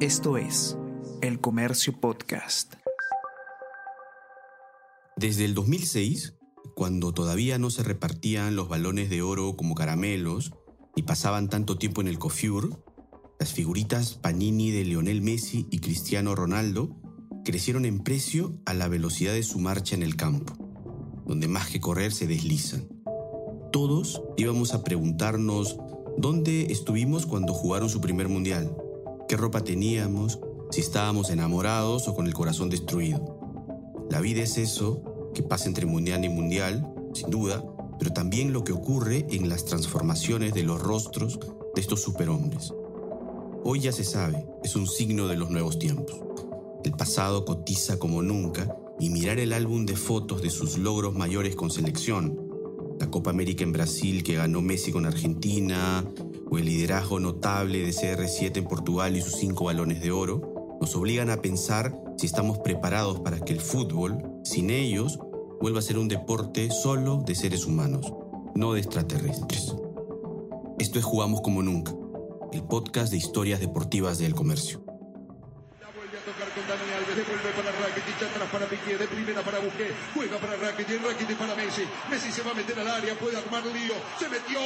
Esto es El Comercio Podcast. Desde el 2006, cuando todavía no se repartían los balones de oro como caramelos y pasaban tanto tiempo en el Cofiur, las figuritas Panini de Lionel Messi y Cristiano Ronaldo crecieron en precio a la velocidad de su marcha en el campo, donde más que correr se deslizan. Todos íbamos a preguntarnos dónde estuvimos cuando jugaron su primer mundial, qué ropa teníamos, si estábamos enamorados o con el corazón destruido. La vida es eso que pasa entre mundial y mundial, sin duda, pero también lo que ocurre en las transformaciones de los rostros de estos superhombres. Hoy ya se sabe, es un signo de los nuevos tiempos. El pasado cotiza como nunca y mirar el álbum de fotos de sus logros mayores con selección, la Copa América en Brasil que ganó Messi con Argentina, o el liderazgo notable de CR7 en Portugal y sus cinco balones de oro, nos obligan a pensar si estamos preparados para que el fútbol, sin ellos, vuelva a ser un deporte solo de seres humanos, no de extraterrestres. Esto es Jugamos como nunca el podcast de historias deportivas del comercio. Para Piqué, de primera para juega para Rakitic, Rakitic para Messi, Messi se va a meter al área, puede armar lío, se metió,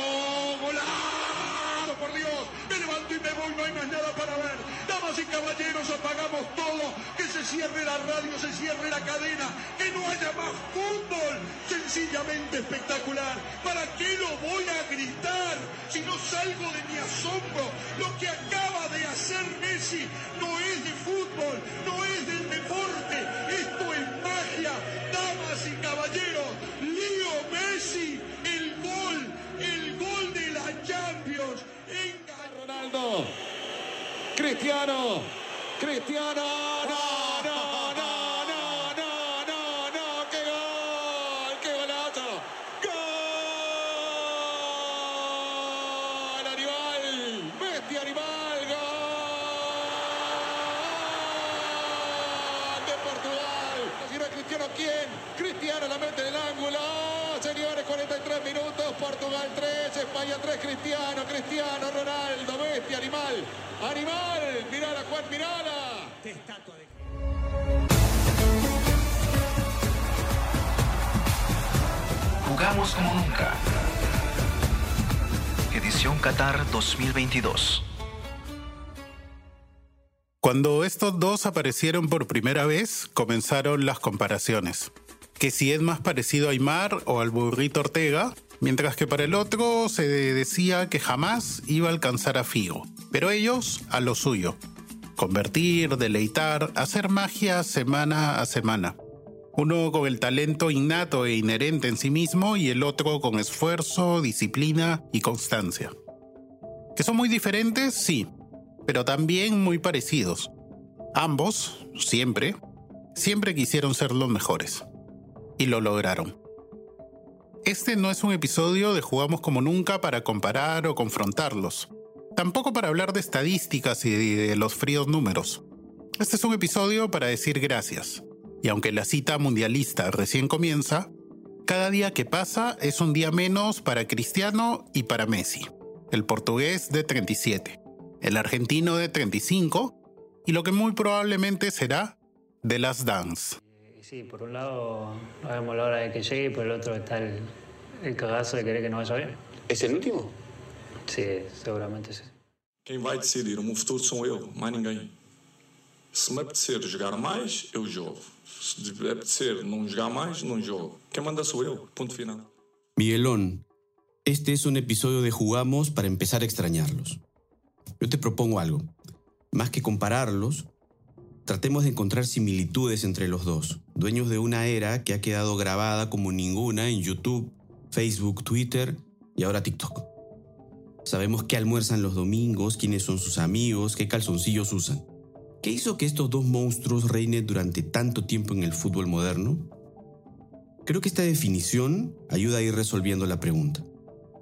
golazo por Dios, me levanto y me voy, nada para ver, damas y caballeros, apagamos todo, que se cierre la radio, se cierre la cadena, que no haya más fútbol, sencillamente espectacular, ¿para qué lo voy a gritar si no salgo de mi asombro? Lo que acaba de hacer Messi no es de fútbol, no es Cristiano. Cristiano. No, no, no, no, no, no, no. ¡Qué gol! ¡Qué golazo! ¡Gol! ¡Animal! ¡Bestia animal! ¡Gol! De Portugal. Si no es Cristiano, ¿quién? Cristiano la mete en el ángulo. Señores, 43 minutos. Portugal 3, España 3. Cristiano, Cristiano, Ronaldo. Bestia animal. Animal. Mirala, Juan, mirala. Jugamos como nunca. Edición Qatar 2022. Cuando estos dos aparecieron por primera vez, comenzaron las comparaciones. Que si es más parecido a Aymar o al burrito Ortega, mientras que para el otro se decía que jamás iba a alcanzar a Figo. Pero ellos a lo suyo. Convertir, deleitar, hacer magia semana a semana. Uno con el talento innato e inherente en sí mismo y el otro con esfuerzo, disciplina y constancia. ¿Que son muy diferentes? Sí, pero también muy parecidos. Ambos, siempre, siempre quisieron ser los mejores. Y lo lograron. Este no es un episodio de Jugamos como nunca para comparar o confrontarlos. Tampoco para hablar de estadísticas y de los fríos números. Este es un episodio para decir gracias. Y aunque la cita mundialista recién comienza, cada día que pasa es un día menos para Cristiano y para Messi, el portugués de 37, el argentino de 35 y lo que muy probablemente será The Last Dance. Y sí, por un lado no vemos la hora de que llegue y por el otro está el, el cagazo de querer que no vaya bien. ¿Es el último? Sí, seguramente sí. Quem vai decidir o meu futuro sou eu, mais ninguém. Se me apetecer jogar mais, eu jogo. Se me apetecer não jogar mais, não jogo. Quem manda sou eu, ponto final. Miguelón, este es un episodio de Jugamos para empezar a extrañarlos. Yo te propongo algo. Más que compararlos, tratemos de encontrar similitudes entre los dos, dueños de una era que ha quedado grabada como ninguna en YouTube, Facebook, Twitter y ahora TikTok. Sabemos qué almuerzan los domingos, quiénes son sus amigos, qué calzoncillos usan. ¿Qué hizo que estos dos monstruos reinen durante tanto tiempo en el fútbol moderno? Creo que esta definición ayuda a ir resolviendo la pregunta.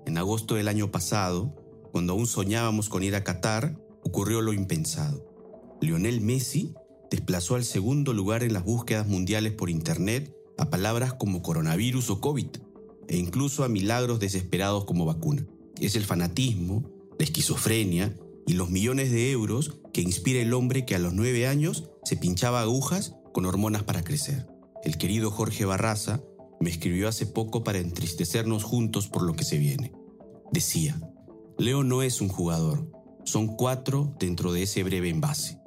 En agosto del año pasado, cuando aún soñábamos con ir a Qatar, ocurrió lo impensado. Lionel Messi desplazó al segundo lugar en las búsquedas mundiales por Internet a palabras como coronavirus o COVID, e incluso a milagros desesperados como vacuna. Es el fanatismo, la esquizofrenia y los millones de euros que inspira el hombre que a los nueve años se pinchaba agujas con hormonas para crecer. El querido Jorge Barraza me escribió hace poco para entristecernos juntos por lo que se viene. Decía, Leo no es un jugador, son cuatro dentro de ese breve envase.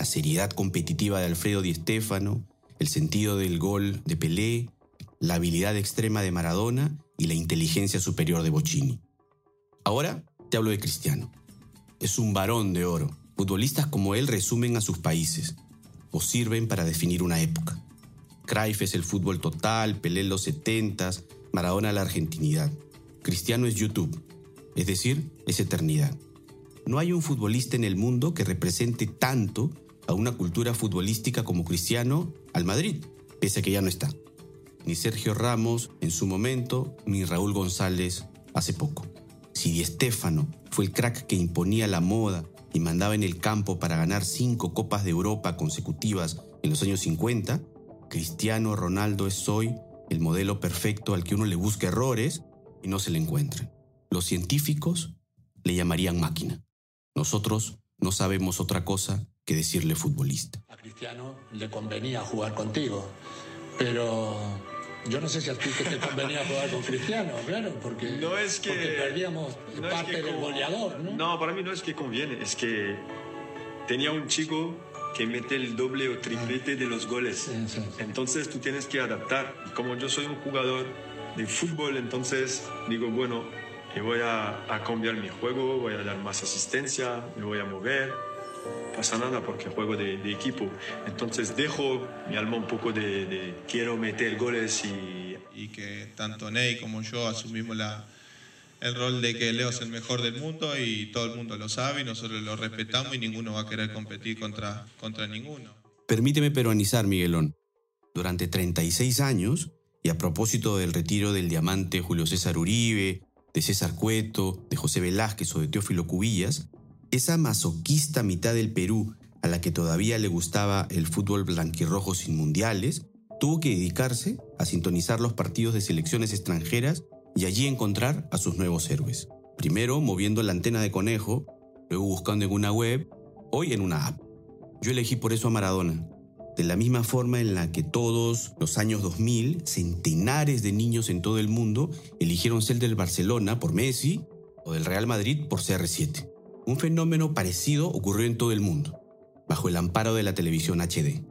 La seriedad competitiva de Alfredo Di Stéfano, el sentido del gol de Pelé, la habilidad extrema de Maradona y la inteligencia superior de Bocini. Ahora te hablo de Cristiano. Es un varón de oro. Futbolistas como él resumen a sus países o sirven para definir una época. Cruyff es el fútbol total, Pelé los setentas, Maradona la argentinidad. Cristiano es YouTube, es decir, es eternidad. No hay un futbolista en el mundo que represente tanto a una cultura futbolística como Cristiano al Madrid, pese a que ya no está. Ni Sergio Ramos en su momento, ni Raúl González hace poco. Si Di Stéfano fue el crack que imponía la moda y mandaba en el campo para ganar cinco Copas de Europa consecutivas en los años 50, Cristiano Ronaldo es hoy el modelo perfecto al que uno le busca errores y no se le encuentran. Los científicos le llamarían máquina. Nosotros no sabemos otra cosa que decirle futbolista. A Cristiano le convenía jugar contigo, pero yo no sé si a ti te convenía jugar con Cristiano, claro, porque, no es que, porque perdíamos no es parte que del como- goleador, ¿no? No, para mí no es que conviene, es que tenía un chico que mete el doble o triplete de los goles. Entonces tú tienes que adaptar. Y como yo soy un jugador de fútbol, entonces digo, bueno, eh, voy a, a cambiar mi juego, voy a dar más asistencia, me voy a mover. Pasa nada porque juego de, de equipo. Entonces dejo mi alma un poco de, de quiero meter goles y y que tanto Ney como yo asumimos la, el rol de que Leo es el mejor del mundo y todo el mundo lo sabe y nosotros lo respetamos y ninguno va a querer competir contra, contra ninguno. Permíteme peruanizar, Miguelón. Durante 36 años, y a propósito del retiro del diamante Julio César Uribe, de César Cueto, de José Velázquez o de Teófilo Cubillas, esa masoquista mitad del Perú a la que todavía le gustaba el fútbol blanquirrojo sin mundiales, tuvo que dedicarse a sintonizar los partidos de selecciones extranjeras y allí encontrar a sus nuevos héroes. Primero moviendo la antena de conejo, luego buscando en una web, hoy en una app. Yo elegí por eso a Maradona. De la misma forma en la que todos los años 2000, centenares de niños en todo el mundo eligieron ser del Barcelona por Messi o del Real Madrid por CR7. Un fenómeno parecido ocurrió en todo el mundo, bajo el amparo de la televisión HD.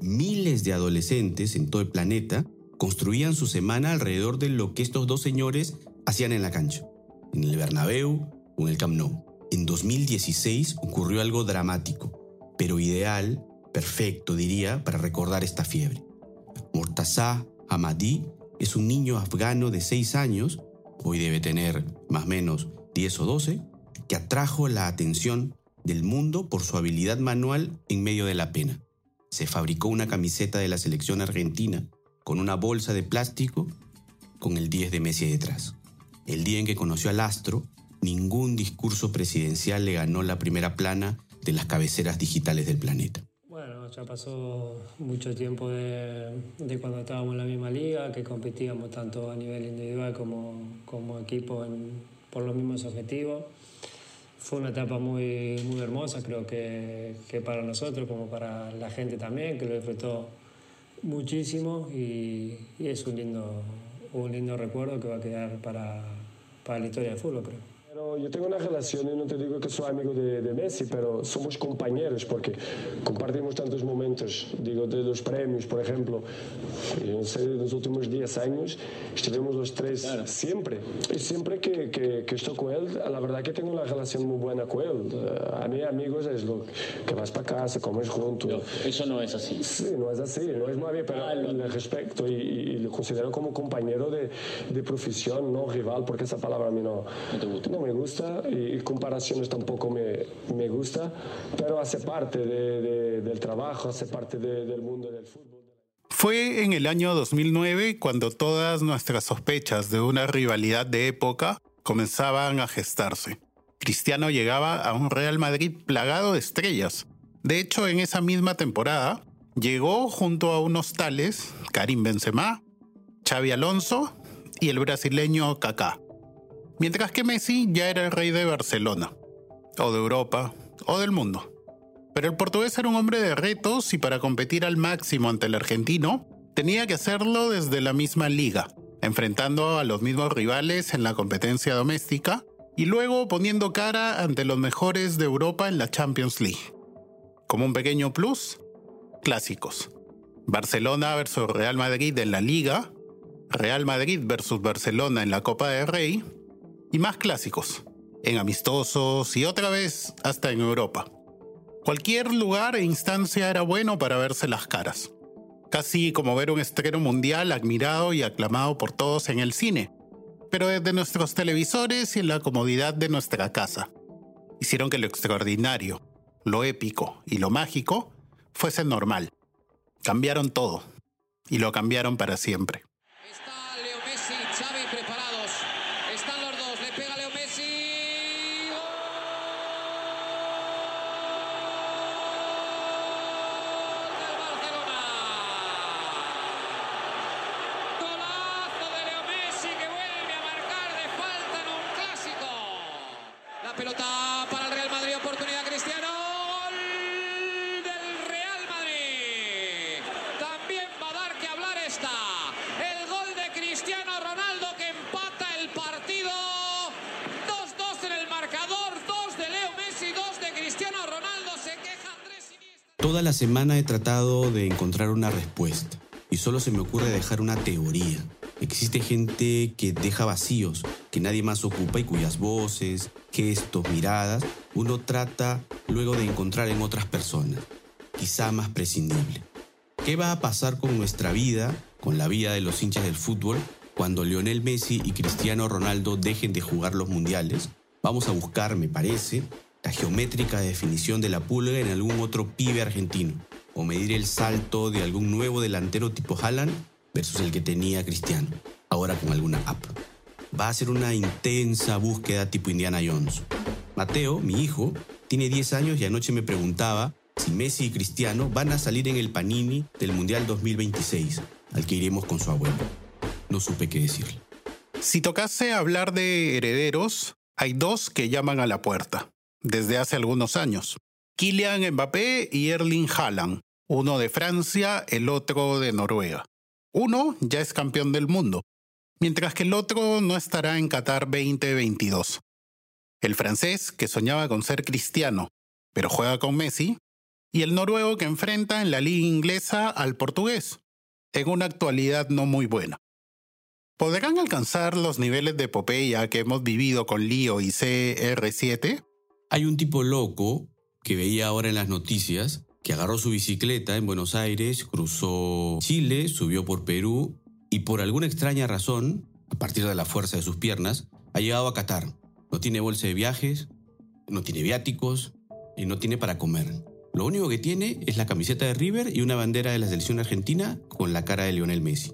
Miles de adolescentes en todo el planeta construían su semana alrededor de lo que estos dos señores hacían en la cancha, en el Bernabéu o en el Camp Nou. En 2016 ocurrió algo dramático, pero ideal, perfecto diría, para recordar esta fiebre. Mortaza Hamadi es un niño afgano de 6 años, hoy debe tener más o menos 10 o 12, que atrajo la atención del mundo por su habilidad manual en medio de la pena. Se fabricó una camiseta de la selección argentina con una bolsa de plástico con el 10 de Messi detrás. El día en que conoció al astro, ningún discurso presidencial le ganó la primera plana de las cabeceras digitales del planeta. Ya pasó mucho tiempo de, de cuando estábamos en la misma liga, que competíamos tanto a nivel individual como, como equipo por los mismos objetivos. Fue una etapa muy, muy hermosa, creo que, que para nosotros como para la gente también, que lo disfrutó muchísimo y, y es un lindo, un lindo recuerdo que va a quedar para, para la historia del fútbol, creo. Yo tengo una relación, y no te digo que soy amigo de, de Messi, pero somos compañeros porque compartimos tantos momentos, digo, de los premios, por ejemplo. No sé, en los últimos 10 años estuvimos los tres siempre. Y siempre que, que, que estoy con él, la verdad que tengo una relación muy buena con él. A mí, amigos, es lo que vas para casa, comes juntos. Eso no es así. Sí, no es así, no es más bien, pero le respeto y, y- y lo considero como compañero de, de profesión, no rival, porque esa palabra a mí no, no me gusta y, y comparaciones tampoco me, me gusta, pero hace parte de- de- del trabajo, hace parte de- del mundo del fútbol. Fue en el año 2009 cuando todas nuestras sospechas de una rivalidad de época comenzaban a gestarse. Cristiano llegaba a un Real Madrid plagado de estrellas. De hecho, en esa misma temporada, llegó junto a unos tales Karim Benzema, Xavi Alonso y el brasileño Kaká. Mientras que Messi ya era el rey de Barcelona, o de Europa, o del mundo. Pero el portugués era un hombre de retos y para competir al máximo ante el argentino, tenía que hacerlo desde la misma liga, enfrentando a los mismos rivales en la competencia doméstica y luego poniendo cara ante los mejores de Europa en la Champions League. Como un pequeño plus, clásicos. Barcelona versus Real Madrid en la Liga, Real Madrid versus Barcelona en la Copa del Rey y más clásicos, en amistosos y otra vez hasta en Europa. Cualquier lugar e instancia era bueno para verse las caras. Casi como ver un estreno mundial admirado y aclamado por todos en el cine, pero desde nuestros televisores y en la comodidad de nuestra casa. Hicieron que lo extraordinario, lo épico y lo mágico fuese normal. Cambiaron todo y lo cambiaron para siempre. Pelota para el Real Madrid, oportunidad Cristiano. Gol del Real Madrid. También va a dar que hablar esta. El gol de Cristiano Ronaldo que empata el partido. 2-2 en el marcador. 2 de Leo Messi, 2 de Cristiano Ronaldo. Se queja Andrés Iniesta. Toda la semana he tratado de encontrar una respuesta y solo se me ocurre dejar una teoría. Existe gente que deja vacíos, que nadie más ocupa y cuyas voces, gestos, miradas, uno trata luego de encontrar en otras personas, quizá más prescindible. ¿Qué va a pasar con nuestra vida, con la vida de los hinchas del fútbol, cuando Lionel Messi y Cristiano Ronaldo dejen de jugar los mundiales? Vamos a buscar, me parece, la geométrica definición de la pulga en algún otro pibe argentino, o medir el salto de algún nuevo delantero tipo Haaland versus el que tenía Cristiano, ahora con alguna app. Va a ser una intensa búsqueda tipo Indiana Jones. Mateo, mi hijo, tiene 10 años y anoche me preguntaba si Messi y Cristiano van a salir en el Panini del Mundial 2026, al que iremos con su abuelo. No supe qué decirle. Si tocase hablar de herederos, hay dos que llaman a la puerta, desde hace algunos años. Kylian Mbappé y Erling Haaland, uno de Francia, el otro de Noruega. Uno ya es campeón del mundo, mientras que el otro no estará en Qatar 2022. El francés, que soñaba con ser cristiano, pero juega con Messi, y el noruego que enfrenta en la liga inglesa al portugués, en una actualidad no muy buena. ¿Podrán alcanzar los niveles de epopeya que hemos vivido con Lío y CR7? Hay un tipo loco que veía ahora en las noticias que agarró su bicicleta en Buenos Aires, cruzó Chile, subió por Perú y por alguna extraña razón, a partir de la fuerza de sus piernas, ha llegado a Qatar. No tiene bolsa de viajes, no tiene viáticos y no tiene para comer. Lo único que tiene es la camiseta de River y una bandera de la selección argentina con la cara de Lionel Messi.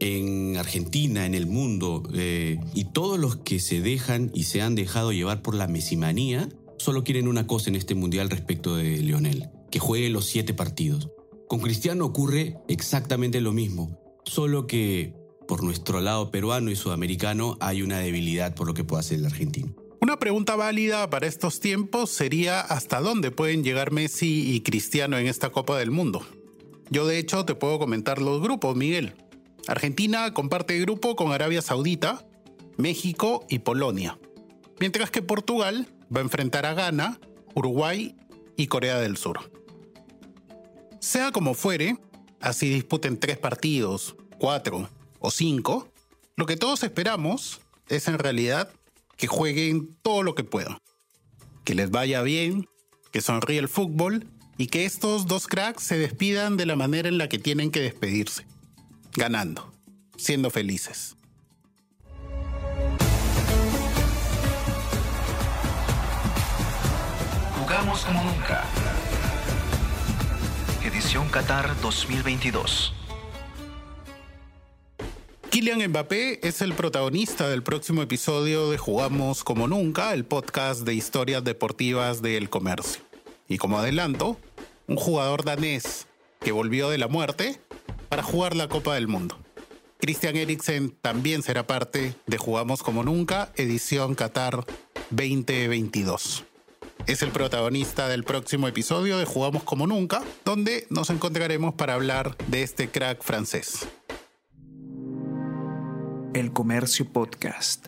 En Argentina, en el mundo, eh, y todos los que se dejan y se han dejado llevar por la mesimanía, solo quieren una cosa en este mundial respecto de Lionel, que juegue los siete partidos. Con Cristiano ocurre exactamente lo mismo, solo que por nuestro lado peruano y sudamericano hay una debilidad por lo que puede hacer el argentino. Una pregunta válida para estos tiempos sería hasta dónde pueden llegar Messi y Cristiano en esta Copa del Mundo. Yo de hecho te puedo comentar los grupos, Miguel. Argentina comparte grupo con Arabia Saudita, México y Polonia, mientras que Portugal va a enfrentar a Ghana, Uruguay y Corea del Sur. Sea como fuere, así disputen tres partidos, cuatro o cinco, lo que todos esperamos es en realidad que jueguen todo lo que puedan, que les vaya bien, que sonríe el fútbol y que estos dos cracks se despidan de la manera en la que tienen que despedirse, ganando, siendo felices. Jugamos como nunca. Edición Qatar 2022. Kylian Mbappé es el protagonista del próximo episodio de Jugamos como nunca, el podcast de historias deportivas del comercio. Y como adelanto, un jugador danés que volvió de la muerte para jugar la Copa del Mundo. Christian Eriksen también será parte de Jugamos como nunca, edición Qatar 2022. Es el protagonista del próximo episodio de Jugamos como nunca, donde nos encontraremos para hablar de este crack francés. El Comercio Podcast.